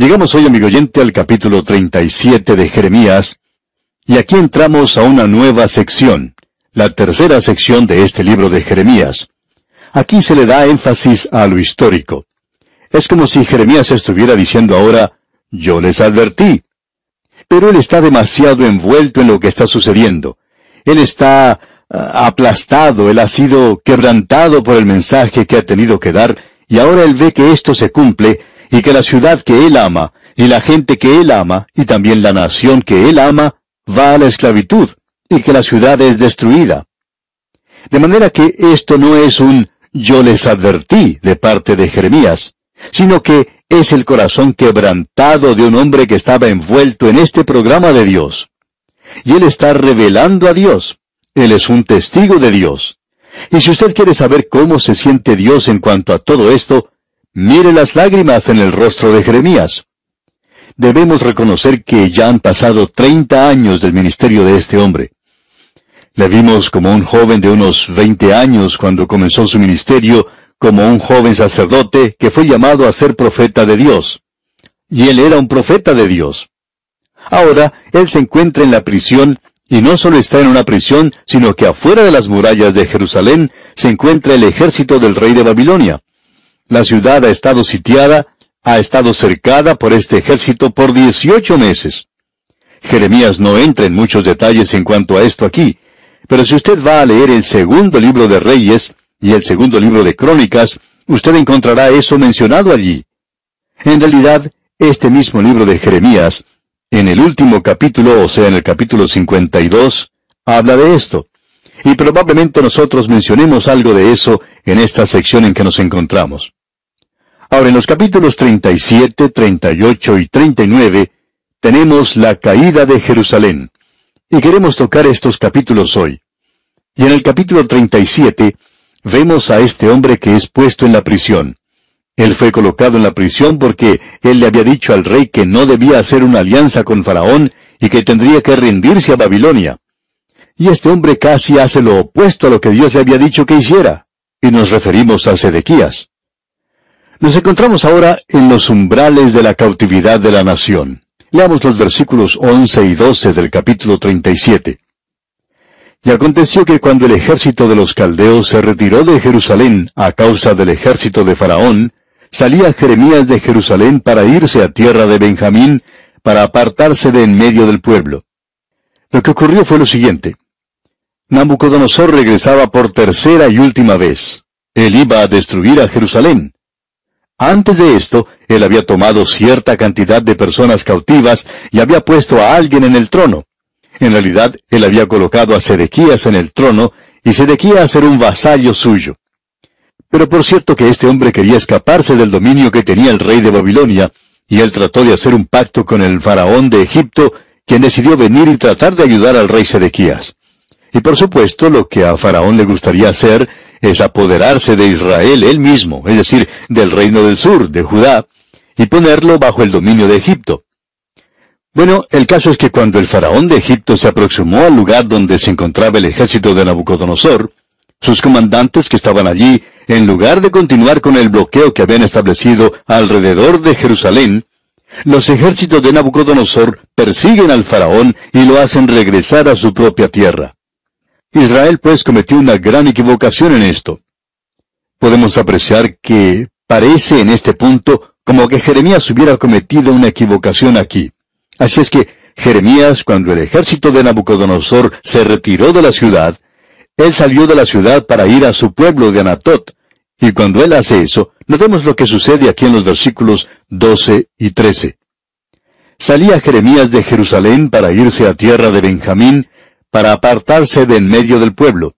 Llegamos hoy, amigo oyente, al capítulo 37 de Jeremías, y aquí entramos a una nueva sección, la tercera sección de este libro de Jeremías. Aquí se le da énfasis a lo histórico. Es como si Jeremías estuviera diciendo ahora, yo les advertí. Pero él está demasiado envuelto en lo que está sucediendo. Él está ah, aplastado, él ha sido quebrantado por el mensaje que ha tenido que dar, y ahora él ve que esto se cumple, y que la ciudad que él ama, y la gente que él ama, y también la nación que él ama, va a la esclavitud, y que la ciudad es destruida. De manera que esto no es un yo les advertí de parte de Jeremías, sino que es el corazón quebrantado de un hombre que estaba envuelto en este programa de Dios. Y él está revelando a Dios. Él es un testigo de Dios. Y si usted quiere saber cómo se siente Dios en cuanto a todo esto, mire las lágrimas en el rostro de Jeremías. Debemos reconocer que ya han pasado treinta años del ministerio de este hombre. Le vimos como un joven de unos veinte años cuando comenzó su ministerio, como un joven sacerdote que fue llamado a ser profeta de Dios. Y él era un profeta de Dios. Ahora, él se encuentra en la prisión, y no solo está en una prisión, sino que afuera de las murallas de Jerusalén se encuentra el ejército del rey de Babilonia. La ciudad ha estado sitiada, ha estado cercada por este ejército por dieciocho meses. Jeremías no entra en muchos detalles en cuanto a esto aquí, pero si usted va a leer el segundo libro de Reyes y el segundo libro de Crónicas, usted encontrará eso mencionado allí. En realidad, este mismo libro de Jeremías, en el último capítulo, o sea, en el capítulo 52, habla de esto. Y probablemente nosotros mencionemos algo de eso en esta sección en que nos encontramos. Ahora, en los capítulos 37, 38 y 39, tenemos la caída de Jerusalén. Y queremos tocar estos capítulos hoy. Y en el capítulo 37 vemos a este hombre que es puesto en la prisión. Él fue colocado en la prisión porque él le había dicho al rey que no debía hacer una alianza con Faraón y que tendría que rendirse a Babilonia. Y este hombre casi hace lo opuesto a lo que Dios le había dicho que hiciera. Y nos referimos a Sedequías. Nos encontramos ahora en los umbrales de la cautividad de la nación. Leamos los versículos 11 y 12 del capítulo 37. Y aconteció que cuando el ejército de los caldeos se retiró de Jerusalén a causa del ejército de Faraón, salía Jeremías de Jerusalén para irse a tierra de Benjamín, para apartarse de en medio del pueblo. Lo que ocurrió fue lo siguiente. Nabucodonosor regresaba por tercera y última vez. Él iba a destruir a Jerusalén. Antes de esto, él había tomado cierta cantidad de personas cautivas y había puesto a alguien en el trono. En realidad, él había colocado a Sedequías en el trono y Sedequías era un vasallo suyo. Pero por cierto que este hombre quería escaparse del dominio que tenía el rey de Babilonia, y él trató de hacer un pacto con el faraón de Egipto, quien decidió venir y tratar de ayudar al rey Sedequías. Y por supuesto, lo que a faraón le gustaría hacer es apoderarse de Israel él mismo, es decir, del reino del sur, de Judá, y ponerlo bajo el dominio de Egipto. Bueno, el caso es que cuando el faraón de Egipto se aproximó al lugar donde se encontraba el ejército de Nabucodonosor, sus comandantes que estaban allí, en lugar de continuar con el bloqueo que habían establecido alrededor de Jerusalén, los ejércitos de Nabucodonosor persiguen al faraón y lo hacen regresar a su propia tierra. Israel pues cometió una gran equivocación en esto. Podemos apreciar que parece en este punto como que Jeremías hubiera cometido una equivocación aquí. Así es que Jeremías, cuando el ejército de Nabucodonosor se retiró de la ciudad, él salió de la ciudad para ir a su pueblo de Anatot, y cuando él hace eso, notemos lo que sucede aquí en los versículos 12 y 13. Salía Jeremías de Jerusalén para irse a tierra de Benjamín, para apartarse de en medio del pueblo.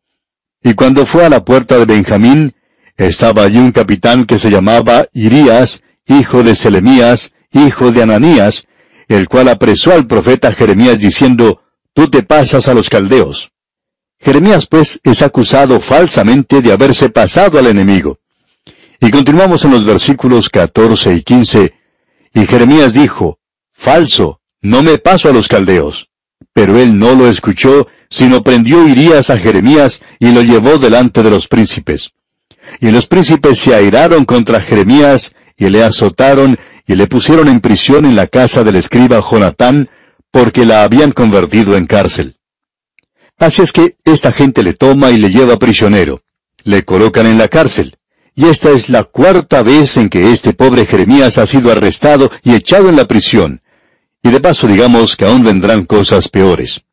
Y cuando fue a la puerta de Benjamín, estaba allí un capitán que se llamaba Irías, hijo de Selemías, hijo de Ananías, el cual apresó al profeta Jeremías diciendo, Tú te pasas a los caldeos. Jeremías pues es acusado falsamente de haberse pasado al enemigo. Y continuamos en los versículos 14 y 15, y Jeremías dijo, Falso, no me paso a los caldeos. Pero él no lo escuchó, sino prendió Irías a Jeremías y lo llevó delante de los príncipes. Y los príncipes se airaron contra Jeremías y le azotaron y le pusieron en prisión en la casa del escriba Jonatán, porque la habían convertido en cárcel. Así es que esta gente le toma y le lleva prisionero. Le colocan en la cárcel. Y esta es la cuarta vez en que este pobre Jeremías ha sido arrestado y echado en la prisión. Y de paso digamos que aún vendrán cosas peores.